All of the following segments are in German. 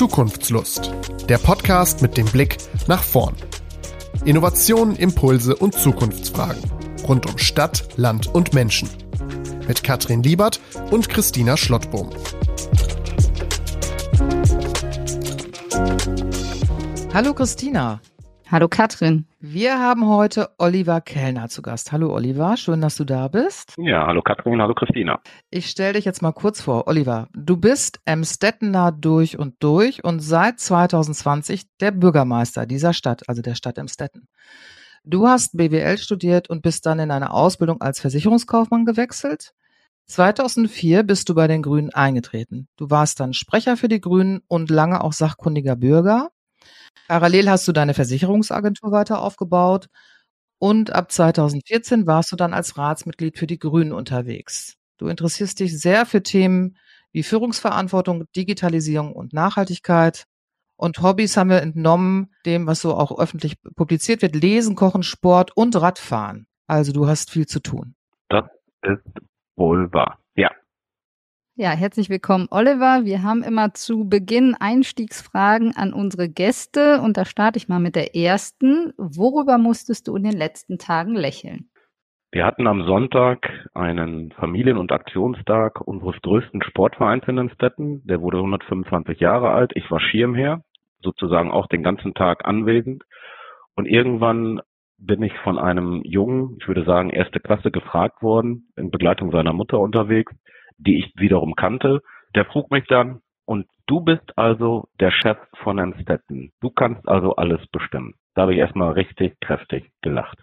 Zukunftslust. Der Podcast mit dem Blick nach vorn. Innovationen, Impulse und Zukunftsfragen. Rund um Stadt, Land und Menschen. Mit Katrin Liebert und Christina Schlottbohm. Hallo Christina. Hallo Katrin. Wir haben heute Oliver Kellner zu Gast. Hallo Oliver, schön, dass du da bist. Ja, hallo Katrin, hallo Christina. Ich stelle dich jetzt mal kurz vor. Oliver, du bist Emstettener durch und durch und seit 2020 der Bürgermeister dieser Stadt, also der Stadt Emstetten. Du hast BWL studiert und bist dann in eine Ausbildung als Versicherungskaufmann gewechselt. 2004 bist du bei den Grünen eingetreten. Du warst dann Sprecher für die Grünen und lange auch sachkundiger Bürger. Parallel hast du deine Versicherungsagentur weiter aufgebaut und ab 2014 warst du dann als Ratsmitglied für die Grünen unterwegs. Du interessierst dich sehr für Themen wie Führungsverantwortung, Digitalisierung und Nachhaltigkeit. Und Hobbys haben wir entnommen dem, was so auch öffentlich publiziert wird, Lesen, Kochen, Sport und Radfahren. Also du hast viel zu tun. Das ist wohl wahr. Ja. Herzlich willkommen, Oliver. Wir haben immer zu Beginn Einstiegsfragen an unsere Gäste und da starte ich mal mit der ersten. Worüber musstest du in den letzten Tagen lächeln? Wir hatten am Sonntag einen Familien- und Aktionstag unseres größten Sportvereins in den Städten. Der wurde 125 Jahre alt. Ich war Schirmherr, sozusagen auch den ganzen Tag anwesend. Und irgendwann bin ich von einem Jungen, ich würde sagen erste Klasse, gefragt worden, in Begleitung seiner Mutter unterwegs, die ich wiederum kannte. Der frug mich dann, und du bist also der Chef von Amstetten. Du kannst also alles bestimmen. Da habe ich erstmal richtig kräftig gelacht.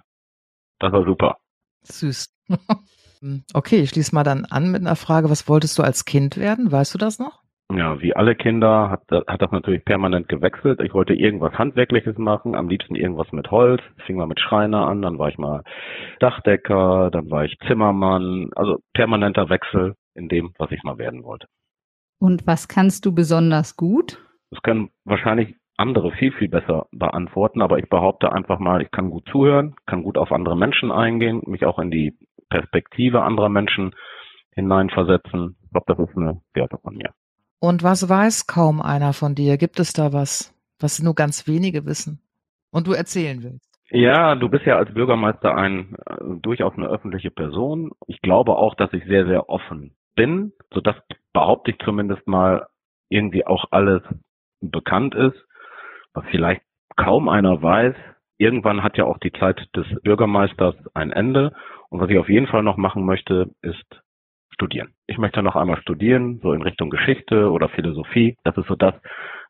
Das war super. Süß. okay, ich schließe mal dann an mit einer Frage. Was wolltest du als Kind werden? Weißt du das noch? Ja, wie alle Kinder hat, hat das natürlich permanent gewechselt. Ich wollte irgendwas Handwerkliches machen, am liebsten irgendwas mit Holz. Ich fing mal mit Schreiner an, dann war ich mal Dachdecker, dann war ich Zimmermann. Also permanenter Wechsel in dem, was ich mal werden wollte. Und was kannst du besonders gut? Das können wahrscheinlich andere viel, viel besser beantworten, aber ich behaupte einfach mal, ich kann gut zuhören, kann gut auf andere Menschen eingehen, mich auch in die Perspektive anderer Menschen hineinversetzen. Ich glaube, das ist eine Werte von mir. Und was weiß kaum einer von dir? Gibt es da was, was nur ganz wenige wissen und du erzählen willst? Ja, du bist ja als Bürgermeister ein äh, durchaus eine öffentliche Person. Ich glaube auch, dass ich sehr, sehr offen bin, so dass behaupte ich zumindest mal irgendwie auch alles bekannt ist, was vielleicht kaum einer weiß. Irgendwann hat ja auch die Zeit des Bürgermeisters ein Ende. Und was ich auf jeden Fall noch machen möchte, ist studieren. Ich möchte noch einmal studieren, so in Richtung Geschichte oder Philosophie. Das ist so das,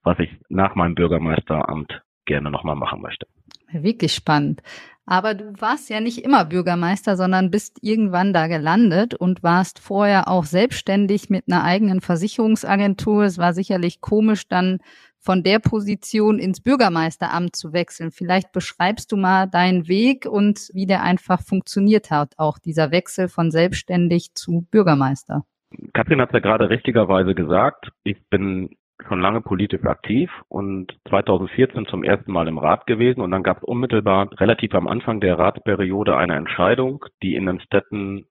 was ich nach meinem Bürgermeisteramt gerne nochmal machen möchte. Wirklich spannend. Aber du warst ja nicht immer Bürgermeister, sondern bist irgendwann da gelandet und warst vorher auch selbstständig mit einer eigenen Versicherungsagentur. Es war sicherlich komisch, dann von der Position ins Bürgermeisteramt zu wechseln. Vielleicht beschreibst du mal deinen Weg und wie der einfach funktioniert hat, auch dieser Wechsel von selbstständig zu Bürgermeister. Katrin hat es ja gerade richtigerweise gesagt. Ich bin schon lange politisch aktiv und 2014 zum ersten Mal im Rat gewesen und dann gab es unmittelbar relativ am Anfang der Ratsperiode eine Entscheidung, die in den Städten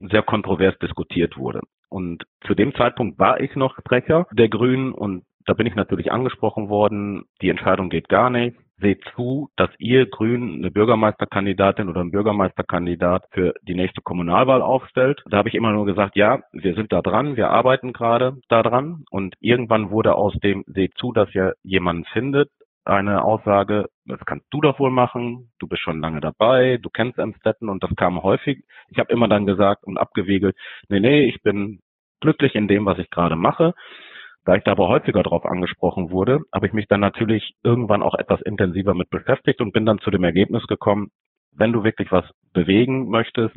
sehr kontrovers diskutiert wurde. Und zu dem Zeitpunkt war ich noch Sprecher der Grünen und da bin ich natürlich angesprochen worden, die Entscheidung geht gar nicht. Seht zu, dass ihr Grünen eine Bürgermeisterkandidatin oder einen Bürgermeisterkandidat für die nächste Kommunalwahl aufstellt. Da habe ich immer nur gesagt, ja, wir sind da dran, wir arbeiten gerade da dran. Und irgendwann wurde aus dem Seht zu, dass ihr jemanden findet, eine Aussage, das kannst du doch wohl machen, du bist schon lange dabei, du kennst Amstetten und das kam häufig. Ich habe immer dann gesagt und abgewiegelt, nee, nee, ich bin glücklich in dem, was ich gerade mache. Da ich da aber häufiger darauf angesprochen wurde, habe ich mich dann natürlich irgendwann auch etwas intensiver mit beschäftigt und bin dann zu dem Ergebnis gekommen, wenn du wirklich was bewegen möchtest,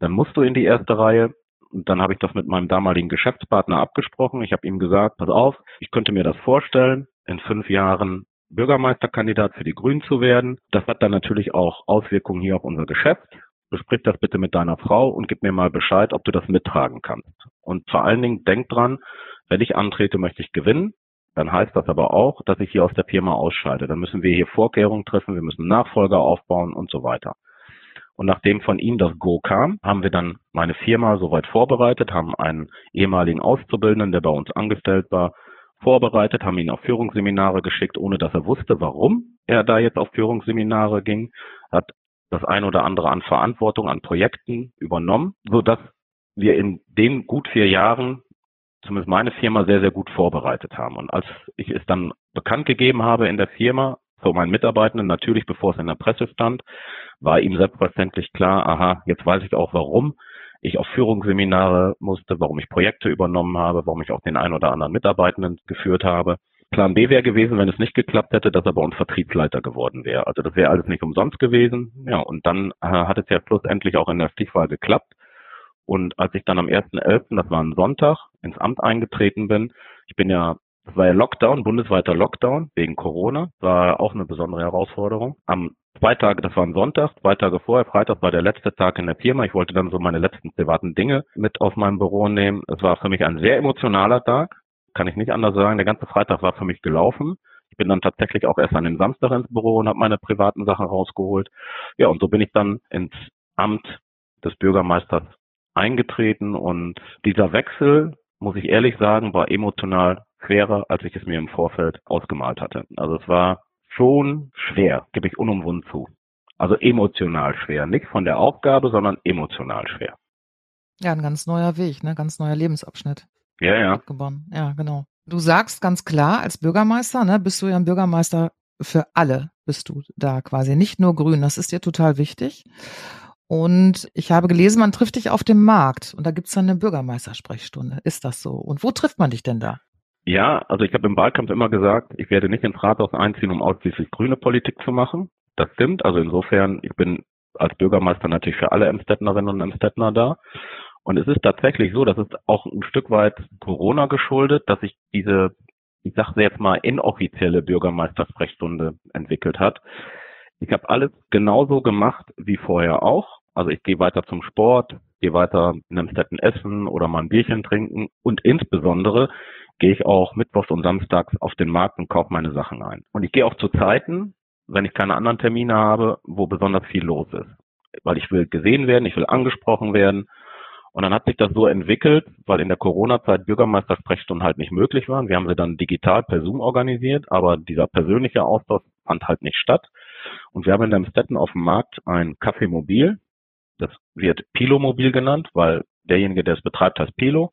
dann musst du in die erste Reihe. Und dann habe ich das mit meinem damaligen Geschäftspartner abgesprochen. Ich habe ihm gesagt, pass auf, ich könnte mir das vorstellen, in fünf Jahren Bürgermeisterkandidat für die Grünen zu werden. Das hat dann natürlich auch Auswirkungen hier auf unser Geschäft. Besprich das bitte mit deiner Frau und gib mir mal Bescheid, ob du das mittragen kannst. Und vor allen Dingen denk dran, wenn ich antrete, möchte ich gewinnen. Dann heißt das aber auch, dass ich hier aus der Firma ausscheide. Dann müssen wir hier Vorkehrungen treffen, wir müssen Nachfolger aufbauen und so weiter. Und nachdem von ihm das Go kam, haben wir dann meine Firma soweit vorbereitet, haben einen ehemaligen Auszubildenden, der bei uns angestellt war, vorbereitet, haben ihn auf Führungsseminare geschickt, ohne dass er wusste, warum er da jetzt auf Führungsseminare ging, hat das ein oder andere an Verantwortung an Projekten übernommen, so dass wir in den gut vier Jahren zumindest meine Firma sehr, sehr gut vorbereitet haben. Und als ich es dann bekannt gegeben habe in der Firma, für meinen Mitarbeitenden, natürlich bevor es in der Presse stand, war ihm selbstverständlich klar, aha, jetzt weiß ich auch warum ich auf Führungsseminare musste, warum ich Projekte übernommen habe, warum ich auch den einen oder anderen Mitarbeitenden geführt habe. Plan B wäre gewesen, wenn es nicht geklappt hätte, dass er bei uns Vertriebsleiter geworden wäre. Also das wäre alles nicht umsonst gewesen. Ja, und dann äh, hat es ja schlussendlich auch in der Stichwahl geklappt. Und als ich dann am 1.11., das war ein Sonntag, ins Amt eingetreten bin, ich bin ja, das war ja Lockdown, bundesweiter Lockdown wegen Corona, war auch eine besondere Herausforderung. Am zwei Tage, das war ein Sonntag, zwei Tage vorher, Freitag war der letzte Tag in der Firma. Ich wollte dann so meine letzten privaten Dinge mit aus meinem Büro nehmen. Es war für mich ein sehr emotionaler Tag, kann ich nicht anders sagen. Der ganze Freitag war für mich gelaufen. Ich bin dann tatsächlich auch erst an dem Samstag ins Büro und habe meine privaten Sachen rausgeholt. Ja, und so bin ich dann ins Amt des Bürgermeisters eingetreten und dieser Wechsel, muss ich ehrlich sagen, war emotional schwerer, als ich es mir im Vorfeld ausgemalt hatte. Also es war schon schwer, gebe ich unumwunden zu. Also emotional schwer. Nicht von der Aufgabe, sondern emotional schwer. Ja, ein ganz neuer Weg, ne? Ganz neuer Lebensabschnitt. Ja, ja. Abgebaut. Ja, genau. Du sagst ganz klar, als Bürgermeister, ne, bist du ja ein Bürgermeister für alle, bist du da quasi. Nicht nur grün, das ist dir total wichtig. Und ich habe gelesen, man trifft dich auf dem Markt und da gibt's dann eine Bürgermeistersprechstunde. Ist das so? Und wo trifft man dich denn da? Ja, also ich habe im Wahlkampf immer gesagt, ich werde nicht ins Rathaus einziehen, um ausschließlich grüne Politik zu machen. Das stimmt. Also insofern, ich bin als Bürgermeister natürlich für alle Emstettenerinnen und Emstettner da. Und es ist tatsächlich so, dass es auch ein Stück weit Corona geschuldet, dass sich diese, ich sage jetzt mal, inoffizielle Bürgermeistersprechstunde entwickelt hat. Ich habe alles genauso gemacht wie vorher auch. Also ich gehe weiter zum Sport, gehe weiter in Emstetten essen oder mal ein Bierchen trinken und insbesondere gehe ich auch mittwochs und samstags auf den Markt und kaufe meine Sachen ein. Und ich gehe auch zu Zeiten, wenn ich keine anderen Termine habe, wo besonders viel los ist. Weil ich will gesehen werden, ich will angesprochen werden. Und dann hat sich das so entwickelt, weil in der Corona-Zeit Bürgermeistersprechstunden halt nicht möglich waren. Wir haben sie dann digital per Zoom organisiert, aber dieser persönliche Austausch fand halt nicht statt. Und wir haben in der Stetten auf dem Markt ein Café Mobil. Das wird Pilo Mobil genannt, weil derjenige, der es betreibt, heißt Pilo.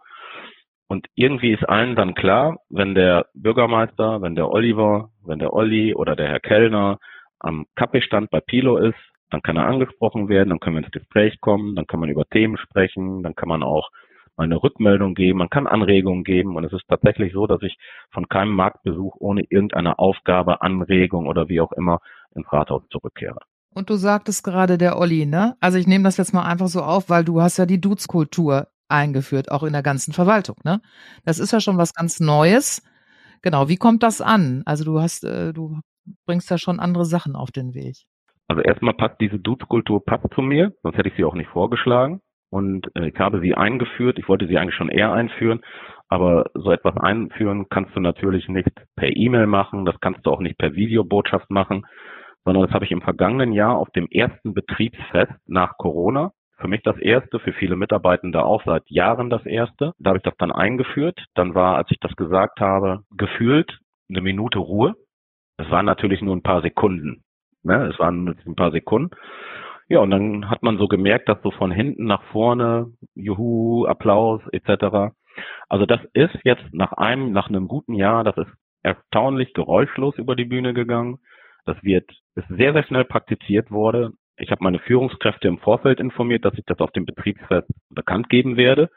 Und irgendwie ist allen dann klar, wenn der Bürgermeister, wenn der Oliver, wenn der Olli oder der Herr Kellner am Kaffeestand bei Pilo ist, dann kann er angesprochen werden, dann können wir ins Gespräch kommen, dann kann man über Themen sprechen, dann kann man auch mal eine Rückmeldung geben, man kann Anregungen geben und es ist tatsächlich so, dass ich von keinem Marktbesuch ohne irgendeine Aufgabe, Anregung oder wie auch immer ins Rathaus zurückkehre. Und du sagtest gerade der Olli, ne? Also ich nehme das jetzt mal einfach so auf, weil du hast ja die Dudes-Kultur eingeführt, auch in der ganzen Verwaltung. Ne? Das ist ja schon was ganz Neues. Genau, wie kommt das an? Also du hast, äh, du bringst da schon andere Sachen auf den Weg. Also erstmal passt diese Dudes-Kultur passt zu mir, sonst hätte ich sie auch nicht vorgeschlagen. Und äh, ich habe sie eingeführt. Ich wollte sie eigentlich schon eher einführen, aber so etwas einführen kannst du natürlich nicht per E-Mail machen, das kannst du auch nicht per Videobotschaft machen, sondern das habe ich im vergangenen Jahr auf dem ersten Betriebsfest nach Corona für mich das erste, für viele Mitarbeitende auch seit Jahren das erste. Da habe ich das dann eingeführt. Dann war, als ich das gesagt habe, gefühlt eine Minute Ruhe. Es waren natürlich nur ein paar Sekunden. Ne? Es waren ein paar Sekunden. Ja, und dann hat man so gemerkt, dass so von hinten nach vorne, Juhu, Applaus etc. Also das ist jetzt nach einem, nach einem guten Jahr, das ist erstaunlich geräuschlos über die Bühne gegangen. Das wird, ist sehr, sehr schnell praktiziert wurde. Ich habe meine Führungskräfte im Vorfeld informiert, dass ich das auf dem Betriebsfest bekannt geben werde.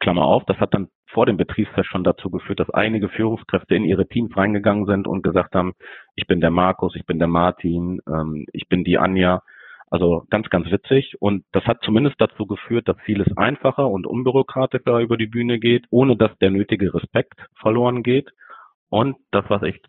Klammer auf, das hat dann vor dem Betriebsfest schon dazu geführt, dass einige Führungskräfte in ihre Teams reingegangen sind und gesagt haben, ich bin der Markus, ich bin der Martin, ähm, ich bin die Anja. Also ganz, ganz witzig. Und das hat zumindest dazu geführt, dass vieles einfacher und unbürokratischer über die Bühne geht, ohne dass der nötige Respekt verloren geht. Und das, was ich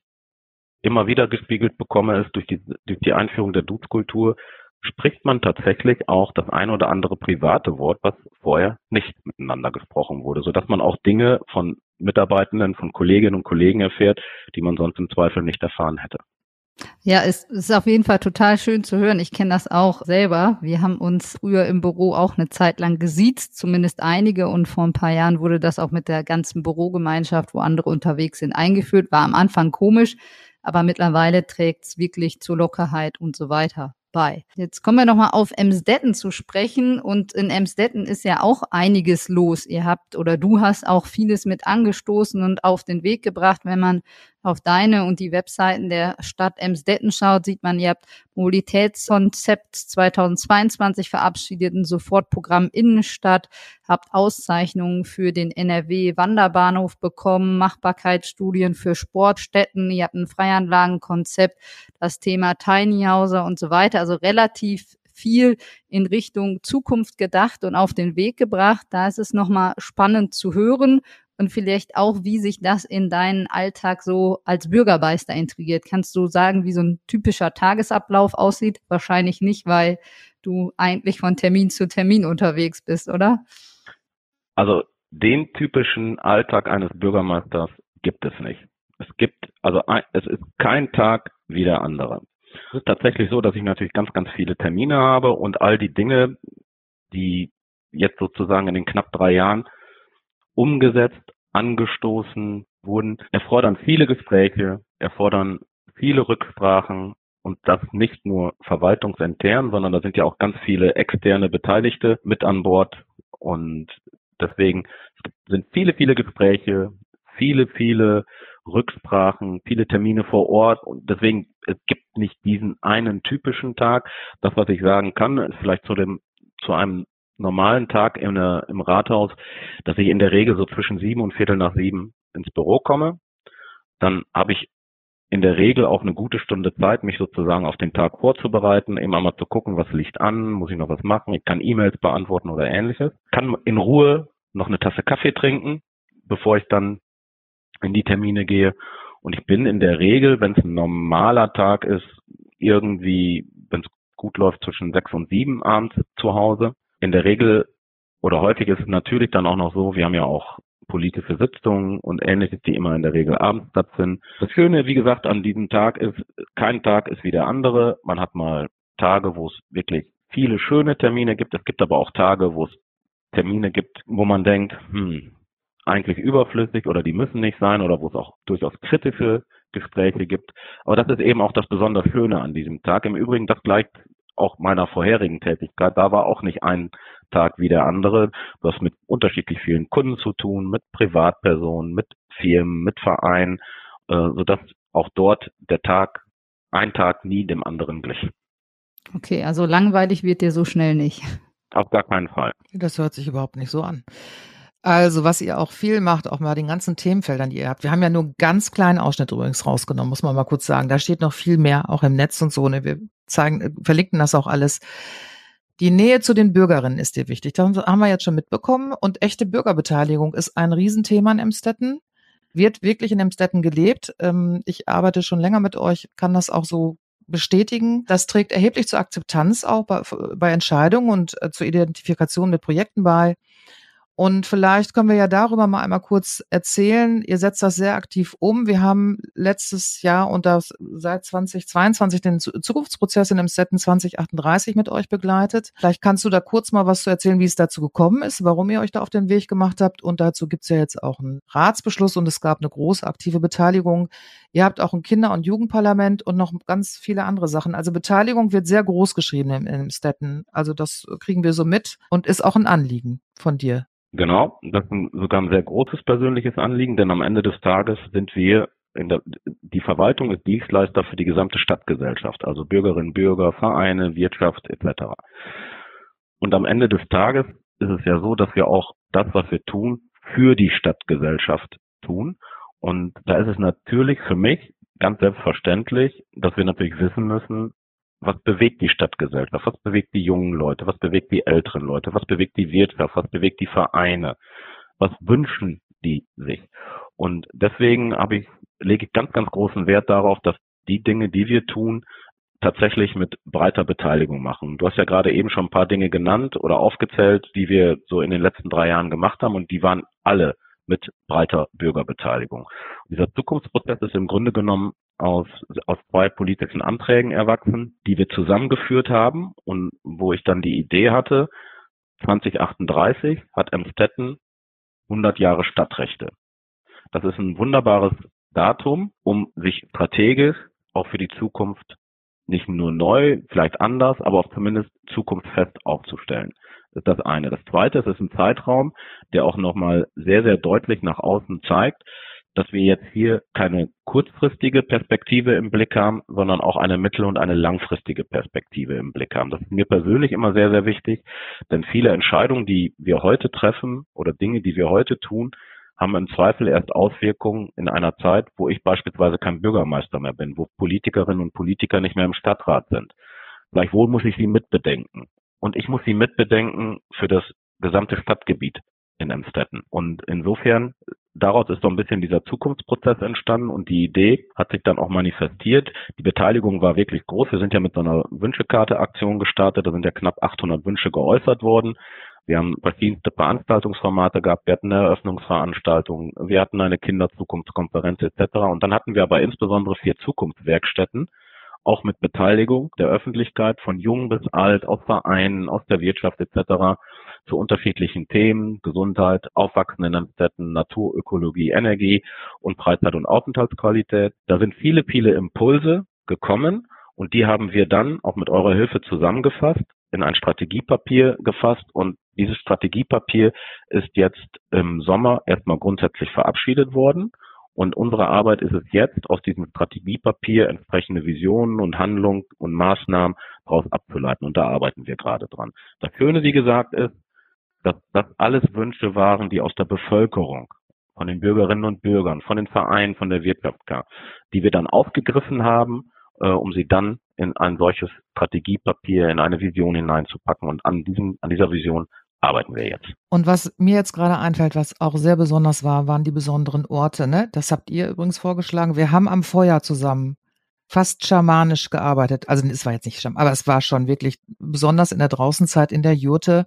immer wieder gespiegelt bekomme, ist durch die, durch die Einführung der Dutzkultur, spricht man tatsächlich auch das ein oder andere private Wort, was vorher nicht miteinander gesprochen wurde, so dass man auch Dinge von Mitarbeitenden, von Kolleginnen und Kollegen erfährt, die man sonst im Zweifel nicht erfahren hätte. Ja, es ist auf jeden Fall total schön zu hören. Ich kenne das auch selber. Wir haben uns früher im Büro auch eine Zeit lang gesiezt, zumindest einige. Und vor ein paar Jahren wurde das auch mit der ganzen Bürogemeinschaft, wo andere unterwegs sind, eingeführt. War am Anfang komisch, aber mittlerweile trägt es wirklich zur Lockerheit und so weiter bei. Jetzt kommen wir nochmal auf Emsdetten zu sprechen und in Emsdetten ist ja auch einiges los. Ihr habt oder du hast auch vieles mit angestoßen und auf den Weg gebracht. Wenn man auf deine und die Webseiten der Stadt Emsdetten schaut, sieht man, ihr habt Mobilitätskonzept 2022 verabschiedet, ein Sofortprogramm Innenstadt, habt Auszeichnungen für den NRW Wanderbahnhof bekommen, Machbarkeitsstudien für Sportstätten, ihr habt ein Freianlagenkonzept, das Thema Tiny Houser und so weiter, also relativ viel in Richtung Zukunft gedacht und auf den Weg gebracht. Da ist es nochmal spannend zu hören und vielleicht auch, wie sich das in deinen Alltag so als Bürgermeister integriert. Kannst du sagen, wie so ein typischer Tagesablauf aussieht? Wahrscheinlich nicht, weil du eigentlich von Termin zu Termin unterwegs bist, oder? Also den typischen Alltag eines Bürgermeisters gibt es nicht. Es gibt, also es ist kein Tag wie der andere. Es ist tatsächlich so, dass ich natürlich ganz, ganz viele Termine habe und all die Dinge, die jetzt sozusagen in den knapp drei Jahren umgesetzt, angestoßen wurden, erfordern viele Gespräche, erfordern viele Rücksprachen und das nicht nur verwaltungsintern, sondern da sind ja auch ganz viele externe Beteiligte mit an Bord und deswegen sind viele, viele Gespräche, viele, viele Rücksprachen, viele Termine vor Ort und deswegen es gibt nicht diesen einen typischen Tag. Das, was ich sagen kann, ist vielleicht zu dem zu einem normalen Tag in der, im Rathaus, dass ich in der Regel so zwischen sieben und Viertel nach sieben ins Büro komme. Dann habe ich in der Regel auch eine gute Stunde Zeit, mich sozusagen auf den Tag vorzubereiten, eben einmal zu gucken, was liegt an, muss ich noch was machen, ich kann E-Mails beantworten oder ähnliches, kann in Ruhe noch eine Tasse Kaffee trinken, bevor ich dann in die Termine gehe. Und ich bin in der Regel, wenn es ein normaler Tag ist, irgendwie, wenn es gut läuft, zwischen sechs und sieben abends zu Hause in der Regel oder häufig ist es natürlich dann auch noch so, wir haben ja auch politische Sitzungen und ähnliches, die immer in der Regel abends stattfinden. Das Schöne, wie gesagt, an diesem Tag ist, kein Tag ist wie der andere. Man hat mal Tage, wo es wirklich viele schöne Termine gibt. Es gibt aber auch Tage, wo es Termine gibt, wo man denkt, hm, eigentlich überflüssig oder die müssen nicht sein oder wo es auch durchaus kritische Gespräche gibt. Aber das ist eben auch das besonders Schöne an diesem Tag. Im Übrigen, das gleicht auch meiner vorherigen Tätigkeit, da war auch nicht ein Tag wie der andere. Du hast mit unterschiedlich vielen Kunden zu tun, mit Privatpersonen, mit Firmen, mit Vereinen, äh, sodass auch dort der Tag, ein Tag nie dem anderen glich. Okay, also langweilig wird dir so schnell nicht. Auf gar keinen Fall. Das hört sich überhaupt nicht so an. Also, was ihr auch viel macht, auch mal den ganzen Themenfeldern, die ihr habt. Wir haben ja nur einen ganz kleinen Ausschnitt übrigens rausgenommen, muss man mal kurz sagen. Da steht noch viel mehr, auch im Netz und so. Ne? Wir zeigen, äh, verlinken das auch alles. Die Nähe zu den Bürgerinnen ist dir wichtig. Das haben wir jetzt schon mitbekommen. Und echte Bürgerbeteiligung ist ein Riesenthema in Emstetten. Wird wirklich in Emstetten gelebt. Ähm, ich arbeite schon länger mit euch, kann das auch so bestätigen. Das trägt erheblich zur Akzeptanz auch bei, bei Entscheidungen und äh, zur Identifikation mit Projekten bei. Und vielleicht können wir ja darüber mal einmal kurz erzählen. Ihr setzt das sehr aktiv um. Wir haben letztes Jahr und das seit 2022 den Zukunftsprozess in dem Setten 2038 mit euch begleitet. Vielleicht kannst du da kurz mal was zu erzählen, wie es dazu gekommen ist, warum ihr euch da auf den Weg gemacht habt. Und dazu gibt's ja jetzt auch einen Ratsbeschluss und es gab eine große aktive Beteiligung. Ihr habt auch ein Kinder- und Jugendparlament und noch ganz viele andere Sachen. Also Beteiligung wird sehr groß geschrieben im, im Stetten. Also das kriegen wir so mit und ist auch ein Anliegen von dir. Genau, das ist sogar ein sehr großes persönliches Anliegen, denn am Ende des Tages sind wir in der, die Verwaltung ist Dienstleister für die gesamte Stadtgesellschaft, also Bürgerinnen, Bürger, Vereine, Wirtschaft etc. Und am Ende des Tages ist es ja so, dass wir auch das, was wir tun, für die Stadtgesellschaft tun. Und da ist es natürlich für mich ganz selbstverständlich, dass wir natürlich wissen müssen, was bewegt die Stadtgesellschaft, was bewegt die jungen Leute, was bewegt die älteren Leute, was bewegt die Wirtschaft, was bewegt die Vereine, was wünschen die sich. Und deswegen habe ich, lege ich ganz, ganz großen Wert darauf, dass die Dinge, die wir tun, tatsächlich mit breiter Beteiligung machen. Du hast ja gerade eben schon ein paar Dinge genannt oder aufgezählt, die wir so in den letzten drei Jahren gemacht haben und die waren alle mit breiter Bürgerbeteiligung. Und dieser Zukunftsprozess ist im Grunde genommen aus, aus zwei politischen Anträgen erwachsen, die wir zusammengeführt haben und wo ich dann die Idee hatte, 2038 hat Emstetten 100 Jahre Stadtrechte. Das ist ein wunderbares Datum, um sich strategisch auch für die Zukunft nicht nur neu, vielleicht anders, aber auch zumindest zukunftsfest aufzustellen. Das ist das eine. Das zweite, es ist ein Zeitraum, der auch nochmal sehr, sehr deutlich nach außen zeigt, dass wir jetzt hier keine kurzfristige Perspektive im Blick haben, sondern auch eine mittel- und eine langfristige Perspektive im Blick haben. Das ist mir persönlich immer sehr, sehr wichtig, denn viele Entscheidungen, die wir heute treffen oder Dinge, die wir heute tun, haben im Zweifel erst Auswirkungen in einer Zeit, wo ich beispielsweise kein Bürgermeister mehr bin, wo Politikerinnen und Politiker nicht mehr im Stadtrat sind. Gleichwohl muss ich sie mitbedenken. Und ich muss sie mitbedenken für das gesamte Stadtgebiet in Emstetten. Und insofern, daraus ist so ein bisschen dieser Zukunftsprozess entstanden und die Idee hat sich dann auch manifestiert. Die Beteiligung war wirklich groß. Wir sind ja mit so einer Wünschekarte-Aktion gestartet. Da sind ja knapp 800 Wünsche geäußert worden. Wir haben verschiedenste Veranstaltungsformate gehabt, wir hatten eine Eröffnungsveranstaltung, wir hatten eine Kinderzukunftskonferenz etc. Und dann hatten wir aber insbesondere vier Zukunftswerkstätten, auch mit Beteiligung der Öffentlichkeit von jung bis alt, aus Vereinen, aus der Wirtschaft etc. zu unterschiedlichen Themen, Gesundheit, aufwachsenden Städten, Naturökologie, Energie und Freizeit- und Aufenthaltsqualität. Da sind viele, viele Impulse gekommen und die haben wir dann auch mit eurer Hilfe zusammengefasst in ein Strategiepapier gefasst und dieses Strategiepapier ist jetzt im Sommer erstmal grundsätzlich verabschiedet worden. Und unsere Arbeit ist es jetzt, aus diesem Strategiepapier entsprechende Visionen und Handlungen und Maßnahmen daraus abzuleiten. Und da arbeiten wir gerade dran. Das Schöne, wie gesagt, ist, dass das alles Wünsche waren, die aus der Bevölkerung, von den Bürgerinnen und Bürgern, von den Vereinen, von der Wirtschaft kamen, die wir dann aufgegriffen haben äh, um sie dann in ein solches Strategiepapier, in eine Vision hineinzupacken. Und an diesem, an dieser Vision arbeiten wir jetzt. Und was mir jetzt gerade einfällt, was auch sehr besonders war, waren die besonderen Orte. Ne? Das habt ihr übrigens vorgeschlagen. Wir haben am Feuer zusammen fast schamanisch gearbeitet. Also es war jetzt nicht schamanisch, aber es war schon wirklich besonders in der Draußenzeit in der Jurte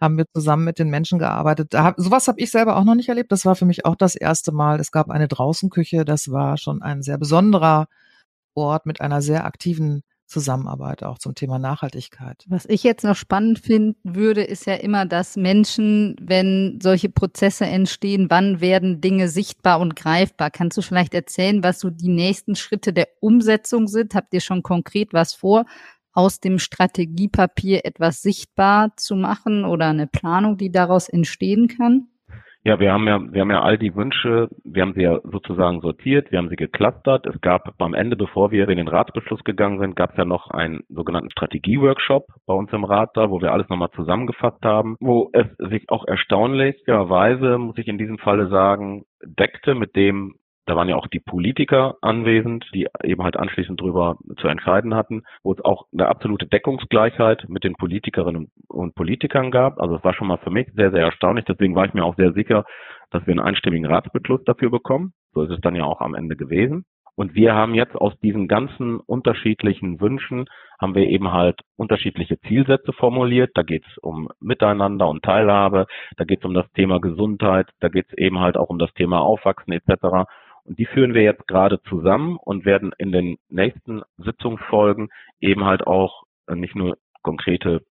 haben wir zusammen mit den Menschen gearbeitet. Da hab, sowas habe ich selber auch noch nicht erlebt. Das war für mich auch das erste Mal. Es gab eine Draußenküche. Das war schon ein sehr besonderer Ort mit einer sehr aktiven Zusammenarbeit auch zum Thema Nachhaltigkeit. Was ich jetzt noch spannend finden würde, ist ja immer, dass Menschen, wenn solche Prozesse entstehen, wann werden Dinge sichtbar und greifbar? Kannst du vielleicht erzählen, was so die nächsten Schritte der Umsetzung sind? Habt ihr schon konkret was vor, aus dem Strategiepapier etwas sichtbar zu machen oder eine Planung, die daraus entstehen kann? Ja, wir haben ja, wir haben ja all die Wünsche, wir haben sie ja sozusagen sortiert, wir haben sie geclustert. Es gab am Ende, bevor wir in den Ratsbeschluss gegangen sind, gab es ja noch einen sogenannten Strategieworkshop bei uns im Rat da, wo wir alles nochmal zusammengefasst haben, wo es sich auch erstaunlicherweise, muss ich in diesem Falle sagen, deckte mit dem, da waren ja auch die Politiker anwesend, die eben halt anschließend drüber zu entscheiden hatten, wo es auch eine absolute Deckungsgleichheit mit den Politikerinnen und Politikern gab. Also es war schon mal für mich sehr, sehr erstaunlich. Deswegen war ich mir auch sehr sicher, dass wir einen einstimmigen Ratsbeschluss dafür bekommen. So ist es dann ja auch am Ende gewesen. Und wir haben jetzt aus diesen ganzen unterschiedlichen Wünschen, haben wir eben halt unterschiedliche Zielsätze formuliert. Da geht es um Miteinander und Teilhabe, da geht es um das Thema Gesundheit, da geht es eben halt auch um das Thema Aufwachsen etc. Und die führen wir jetzt gerade zusammen und werden in den nächsten Sitzungsfolgen eben halt auch äh, nicht nur konkrete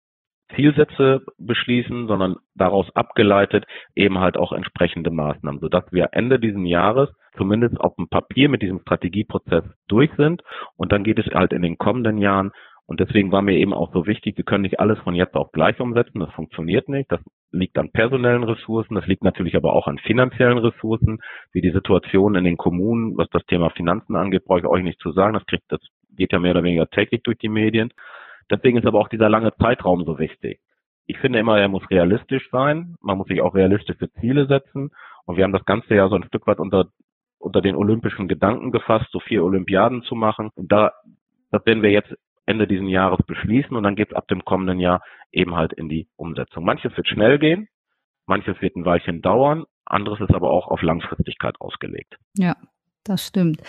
Zielsätze beschließen, sondern daraus abgeleitet eben halt auch entsprechende Maßnahmen, sodass wir Ende diesen Jahres zumindest auf dem Papier mit diesem Strategieprozess durch sind. Und dann geht es halt in den kommenden Jahren und deswegen war mir eben auch so wichtig, wir können nicht alles von jetzt auf gleich umsetzen. Das funktioniert nicht. Das liegt an personellen Ressourcen. Das liegt natürlich aber auch an finanziellen Ressourcen, wie die Situation in den Kommunen, was das Thema Finanzen angeht, brauche ich euch nicht zu sagen. Das kriegt, das geht ja mehr oder weniger täglich durch die Medien. Deswegen ist aber auch dieser lange Zeitraum so wichtig. Ich finde immer, er muss realistisch sein. Man muss sich auch realistische Ziele setzen. Und wir haben das Ganze ja so ein Stück weit unter unter den olympischen Gedanken gefasst, so vier Olympiaden zu machen. Und da, das werden wir jetzt Ende diesen Jahres beschließen und dann geht es ab dem kommenden Jahr eben halt in die Umsetzung. Manches wird schnell gehen, manches wird ein Weilchen dauern, anderes ist aber auch auf Langfristigkeit ausgelegt. Ja, das stimmt.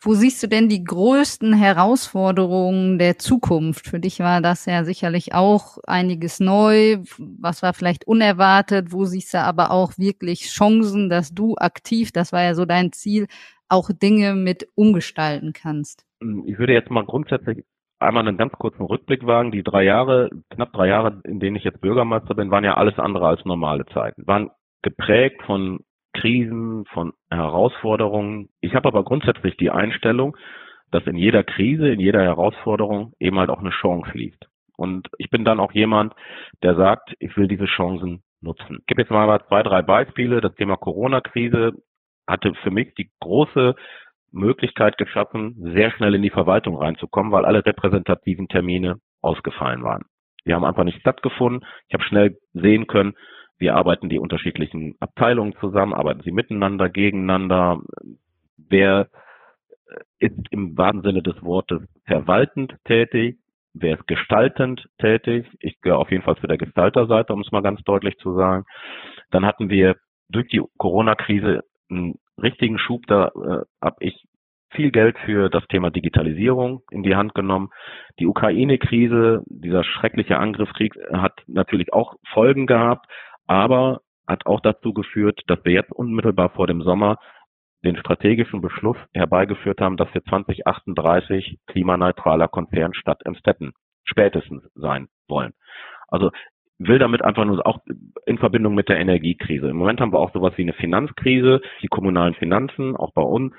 Wo siehst du denn die größten Herausforderungen der Zukunft? Für dich war das ja sicherlich auch einiges neu. Was war vielleicht unerwartet? Wo siehst du aber auch wirklich Chancen, dass du aktiv, das war ja so dein Ziel, auch Dinge mit umgestalten kannst? Ich würde jetzt mal grundsätzlich einmal einen ganz kurzen Rückblick wagen. Die drei Jahre, knapp drei Jahre, in denen ich jetzt Bürgermeister bin, waren ja alles andere als normale Zeiten. Waren geprägt von Krisen, von Herausforderungen. Ich habe aber grundsätzlich die Einstellung, dass in jeder Krise, in jeder Herausforderung eben halt auch eine Chance liegt. Und ich bin dann auch jemand, der sagt, ich will diese Chancen nutzen. Ich gebe jetzt mal zwei, drei Beispiele. Das Thema Corona-Krise hatte für mich die große Möglichkeit geschaffen, sehr schnell in die Verwaltung reinzukommen, weil alle repräsentativen Termine ausgefallen waren. Die haben einfach nicht stattgefunden. Ich habe schnell sehen können, wie arbeiten die unterschiedlichen Abteilungen zusammen, arbeiten sie miteinander, gegeneinander, wer ist im wahren Sinne des Wortes verwaltend tätig, wer ist gestaltend tätig. Ich gehöre auf jeden Fall zu der Gestalterseite, um es mal ganz deutlich zu sagen. Dann hatten wir durch die Corona-Krise einen richtigen Schub, da äh, habe ich viel Geld für das Thema Digitalisierung in die Hand genommen. Die Ukraine-Krise, dieser schreckliche Angriffskrieg hat natürlich auch Folgen gehabt, aber hat auch dazu geführt, dass wir jetzt unmittelbar vor dem Sommer den strategischen Beschluss herbeigeführt haben, dass wir 2038 klimaneutraler Konzernstadt im Stetten spätestens sein wollen. Also will damit einfach nur auch in Verbindung mit der Energiekrise. Im Moment haben wir auch sowas wie eine Finanzkrise, die kommunalen Finanzen, auch bei uns,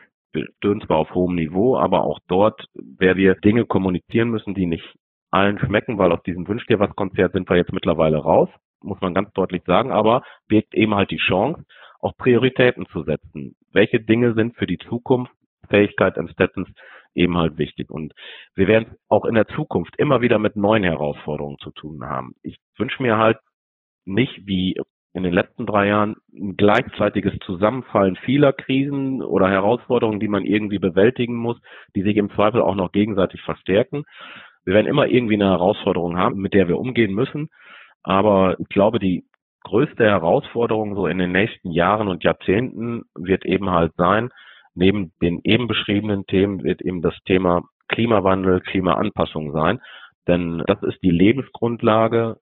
stören zwar auf hohem Niveau, aber auch dort, wer wir Dinge kommunizieren müssen, die nicht allen schmecken, weil aus diesem Wünsch dir was Konzert sind wir jetzt mittlerweile raus, muss man ganz deutlich sagen, aber birgt eben halt die Chance, auch Prioritäten zu setzen. Welche Dinge sind für die Zukunft, Fähigkeit Städtens eben halt wichtig. Und wir werden auch in der Zukunft immer wieder mit neuen Herausforderungen zu tun haben. Ich wünsche mir halt nicht wie in den letzten drei Jahren ein gleichzeitiges Zusammenfallen vieler Krisen oder Herausforderungen, die man irgendwie bewältigen muss, die sich im Zweifel auch noch gegenseitig verstärken. Wir werden immer irgendwie eine Herausforderung haben, mit der wir umgehen müssen. Aber ich glaube, die größte Herausforderung so in den nächsten Jahren und Jahrzehnten wird eben halt sein, neben den eben beschriebenen Themen wird eben das Thema Klimawandel, Klimaanpassung sein. Denn das ist die Lebensgrundlage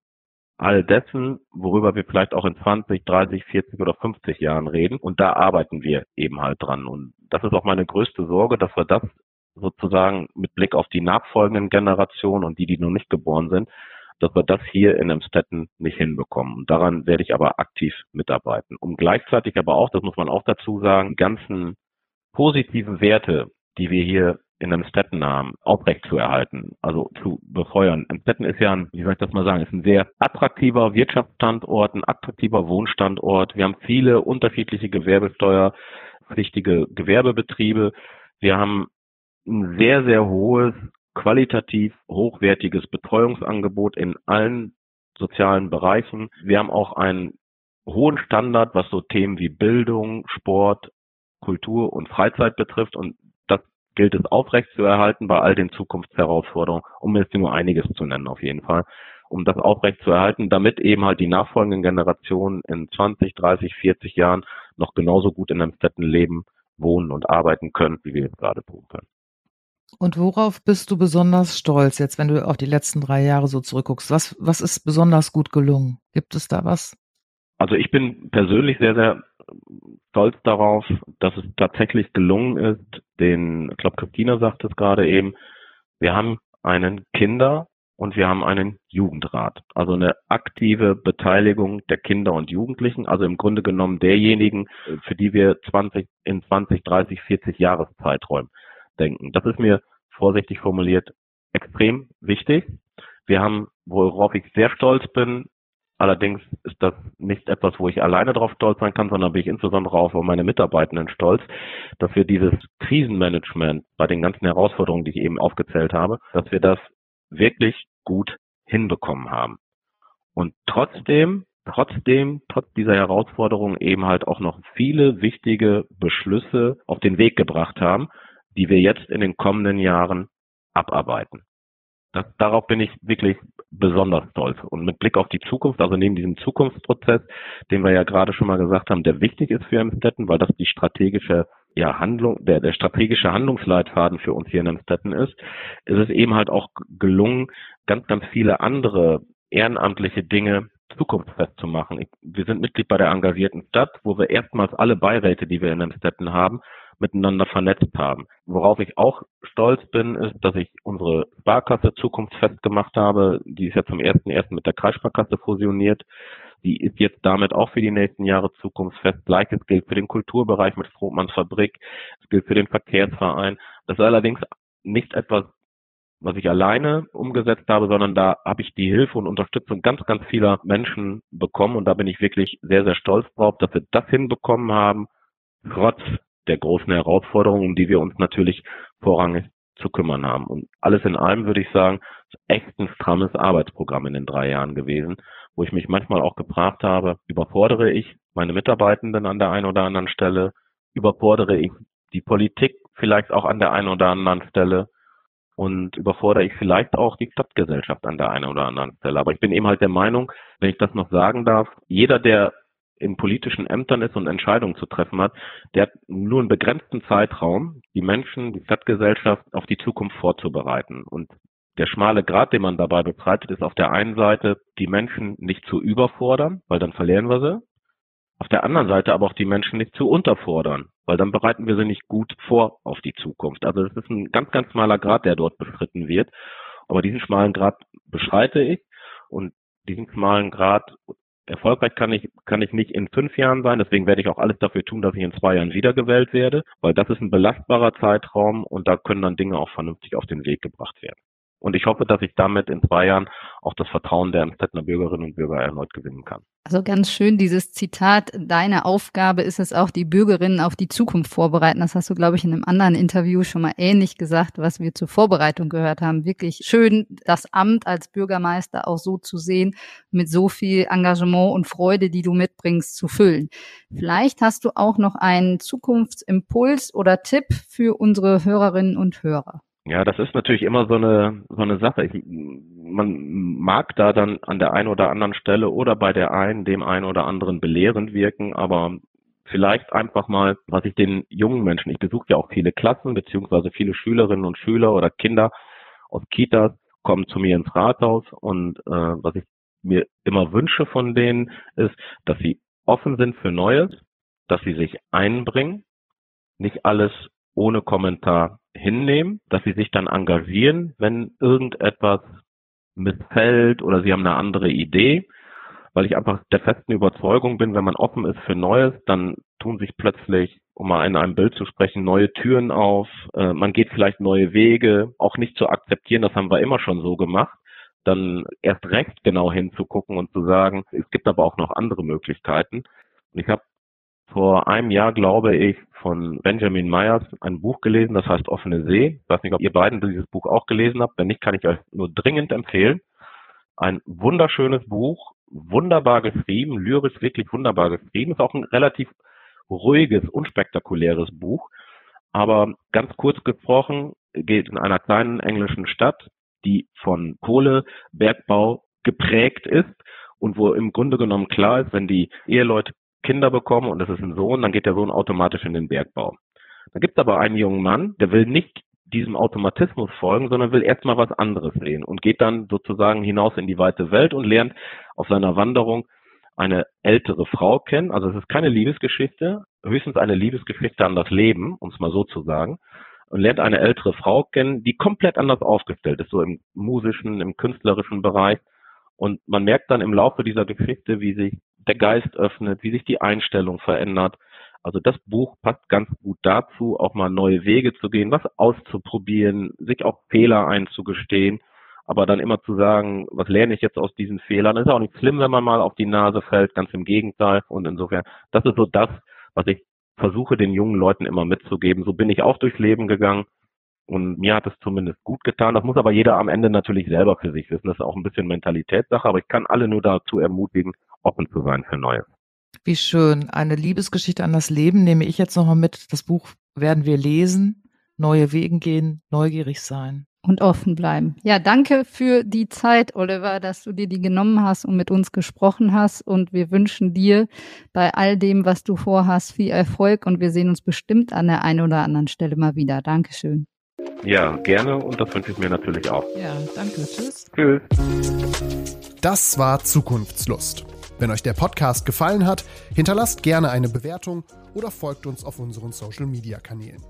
all dessen, worüber wir vielleicht auch in 20, 30, 40 oder 50 Jahren reden. Und da arbeiten wir eben halt dran. Und das ist auch meine größte Sorge, dass wir das sozusagen mit Blick auf die nachfolgenden Generationen und die, die noch nicht geboren sind, dass wir das hier in Emstetten nicht hinbekommen. Und daran werde ich aber aktiv mitarbeiten. Um gleichzeitig aber auch, das muss man auch dazu sagen, ganzen positiven Werte, die wir hier in Emstetten haben, aufrecht zu erhalten, also zu befeuern. Emstetten ist ja ein, wie soll ich das mal sagen, ist ein sehr attraktiver Wirtschaftsstandort, ein attraktiver Wohnstandort. Wir haben viele unterschiedliche gewerbesteuerpflichtige Gewerbebetriebe. Wir haben ein sehr, sehr hohes qualitativ hochwertiges Betreuungsangebot in allen sozialen Bereichen. Wir haben auch einen hohen Standard, was so Themen wie Bildung, Sport, Kultur und Freizeit betrifft. Und das gilt es aufrecht zu erhalten bei all den Zukunftsherausforderungen, um jetzt nur einiges zu nennen auf jeden Fall. Um das aufrecht zu erhalten, damit eben halt die nachfolgenden Generationen in 20, 30, 40 Jahren noch genauso gut in einem Städten leben, wohnen und arbeiten können, wie wir jetzt gerade tun können. Und worauf bist du besonders stolz jetzt, wenn du auf die letzten drei Jahre so zurückguckst? Was, was ist besonders gut gelungen? Gibt es da was? Also ich bin persönlich sehr, sehr stolz darauf, dass es tatsächlich gelungen ist, den, ich glaube, Christina sagt es gerade eben, wir haben einen Kinder- und wir haben einen Jugendrat. Also eine aktive Beteiligung der Kinder und Jugendlichen, also im Grunde genommen derjenigen, für die wir 20, in 20, 30, 40 Jahreszeiträumen denken. Das ist mir vorsichtig formuliert extrem wichtig. Wir haben, worauf ich sehr stolz bin, allerdings ist das nicht etwas, wo ich alleine drauf stolz sein kann, sondern bin ich insbesondere auch auf meine Mitarbeitenden stolz, dass wir dieses Krisenmanagement bei den ganzen Herausforderungen, die ich eben aufgezählt habe, dass wir das wirklich gut hinbekommen haben. Und trotzdem, trotzdem, trotz dieser Herausforderungen eben halt auch noch viele wichtige Beschlüsse auf den Weg gebracht haben, die wir jetzt in den kommenden Jahren abarbeiten. Das, darauf bin ich wirklich besonders stolz. Und mit Blick auf die Zukunft, also neben diesem Zukunftsprozess, den wir ja gerade schon mal gesagt haben, der wichtig ist für Emstetten, weil das die strategische ja, Handlung, der, der strategische Handlungsleitfaden für uns hier in Emstetten ist, ist es eben halt auch gelungen, ganz, ganz viele andere ehrenamtliche Dinge zukunftsfest zu machen. Ich, wir sind Mitglied bei der engagierten Stadt, wo wir erstmals alle Beiräte, die wir in den Städten haben, miteinander vernetzt haben. Worauf ich auch stolz bin, ist, dass ich unsere Sparkasse zukunftsfest gemacht habe. Die ist ja zum ersten ersten mit der Kreissparkasse fusioniert. Die ist jetzt damit auch für die nächsten Jahre zukunftsfest. Gleiches gilt für den Kulturbereich mit Frohmanns Fabrik. Es gilt für den Verkehrsverein. Das ist allerdings nicht etwas, was ich alleine umgesetzt habe, sondern da habe ich die Hilfe und Unterstützung ganz, ganz vieler Menschen bekommen. Und da bin ich wirklich sehr, sehr stolz drauf, dass wir das hinbekommen haben, trotz der großen Herausforderungen, um die wir uns natürlich vorrangig zu kümmern haben. Und alles in allem würde ich sagen, ist echt ein strammes Arbeitsprogramm in den drei Jahren gewesen, wo ich mich manchmal auch gefragt habe, überfordere ich meine Mitarbeitenden an der einen oder anderen Stelle, überfordere ich die Politik vielleicht auch an der einen oder anderen Stelle und überfordere ich vielleicht auch die Stadtgesellschaft an der einen oder anderen Stelle. Aber ich bin eben halt der Meinung, wenn ich das noch sagen darf, jeder, der in politischen Ämtern ist und Entscheidungen zu treffen hat, der hat nur einen begrenzten Zeitraum, die Menschen, die Stadtgesellschaft auf die Zukunft vorzubereiten. Und der schmale Grad, den man dabei bestreitet, ist auf der einen Seite, die Menschen nicht zu überfordern, weil dann verlieren wir sie. Auf der anderen Seite aber auch die Menschen nicht zu unterfordern, weil dann bereiten wir sie nicht gut vor auf die Zukunft. Also es ist ein ganz, ganz schmaler Grad, der dort beschritten wird. Aber diesen schmalen Grad beschreite ich und diesen schmalen Grad Erfolgreich kann ich, kann ich nicht in fünf Jahren sein, deswegen werde ich auch alles dafür tun, dass ich in zwei Jahren wiedergewählt werde, weil das ist ein belastbarer Zeitraum und da können dann Dinge auch vernünftig auf den Weg gebracht werden. Und ich hoffe, dass ich damit in zwei Jahren auch das Vertrauen der Amstettner Bürgerinnen und Bürger erneut gewinnen kann. Also ganz schön dieses Zitat, deine Aufgabe ist es auch, die Bürgerinnen auf die Zukunft vorbereiten. Das hast du, glaube ich, in einem anderen Interview schon mal ähnlich gesagt, was wir zur Vorbereitung gehört haben. Wirklich schön, das Amt als Bürgermeister auch so zu sehen, mit so viel Engagement und Freude, die du mitbringst, zu füllen. Vielleicht hast du auch noch einen Zukunftsimpuls oder Tipp für unsere Hörerinnen und Hörer. Ja, das ist natürlich immer so eine so eine Sache. Ich, man mag da dann an der einen oder anderen Stelle oder bei der einen dem einen oder anderen belehrend wirken, aber vielleicht einfach mal, was ich den jungen Menschen, ich besuche ja auch viele Klassen beziehungsweise viele Schülerinnen und Schüler oder Kinder aus Kitas kommen zu mir ins Rathaus und äh, was ich mir immer wünsche von denen ist, dass sie offen sind für Neues, dass sie sich einbringen, nicht alles ohne Kommentar hinnehmen, dass sie sich dann engagieren, wenn irgendetwas missfällt oder sie haben eine andere Idee, weil ich einfach der festen Überzeugung bin, wenn man offen ist für Neues, dann tun sich plötzlich, um mal in einem Bild zu sprechen, neue Türen auf, äh, man geht vielleicht neue Wege, auch nicht zu akzeptieren, das haben wir immer schon so gemacht, dann erst recht genau hinzugucken und zu sagen, es gibt aber auch noch andere Möglichkeiten. Und ich habe vor einem Jahr, glaube ich, von Benjamin Myers ein Buch gelesen, das heißt Offene See. Ich weiß nicht, ob ihr beiden dieses Buch auch gelesen habt. Wenn nicht, kann ich euch nur dringend empfehlen. Ein wunderschönes Buch, wunderbar geschrieben, lyrisch wirklich wunderbar geschrieben. Ist auch ein relativ ruhiges, unspektakuläres Buch. Aber ganz kurz gesprochen geht in einer kleinen englischen Stadt, die von Kohlebergbau geprägt ist und wo im Grunde genommen klar ist, wenn die Eheleute Kinder bekommen und das ist ein Sohn, dann geht der Sohn automatisch in den Bergbau. Da gibt es aber einen jungen Mann, der will nicht diesem Automatismus folgen, sondern will erstmal was anderes sehen und geht dann sozusagen hinaus in die weite Welt und lernt auf seiner Wanderung eine ältere Frau kennen. Also es ist keine Liebesgeschichte, höchstens eine Liebesgeschichte an das Leben, um es mal so zu sagen. Und lernt eine ältere Frau kennen, die komplett anders aufgestellt ist, so im musischen, im künstlerischen Bereich. Und man merkt dann im Laufe dieser Geschichte, wie sich der Geist öffnet, wie sich die Einstellung verändert. Also das Buch passt ganz gut dazu, auch mal neue Wege zu gehen, was auszuprobieren, sich auch Fehler einzugestehen, aber dann immer zu sagen, was lerne ich jetzt aus diesen Fehlern? Ist auch nicht schlimm, wenn man mal auf die Nase fällt, ganz im Gegenteil. Und insofern, das ist so das, was ich versuche den jungen Leuten immer mitzugeben. So bin ich auch durchs Leben gegangen. Und mir hat es zumindest gut getan. Das muss aber jeder am Ende natürlich selber für sich wissen. Das ist auch ein bisschen Mentalitätssache, aber ich kann alle nur dazu ermutigen, offen zu sein für Neues. Wie schön. Eine Liebesgeschichte an das Leben nehme ich jetzt nochmal mit. Das Buch werden wir lesen, neue Wegen gehen, neugierig sein. Und offen bleiben. Ja, danke für die Zeit, Oliver, dass du dir die genommen hast und mit uns gesprochen hast. Und wir wünschen dir bei all dem, was du vorhast, viel Erfolg. Und wir sehen uns bestimmt an der einen oder anderen Stelle mal wieder. Dankeschön. Ja, gerne. Und das wünsche ich mir natürlich auch. Ja, danke. Tschüss. Tschüss. Das war Zukunftslust. Wenn euch der Podcast gefallen hat, hinterlasst gerne eine Bewertung oder folgt uns auf unseren Social-Media-Kanälen.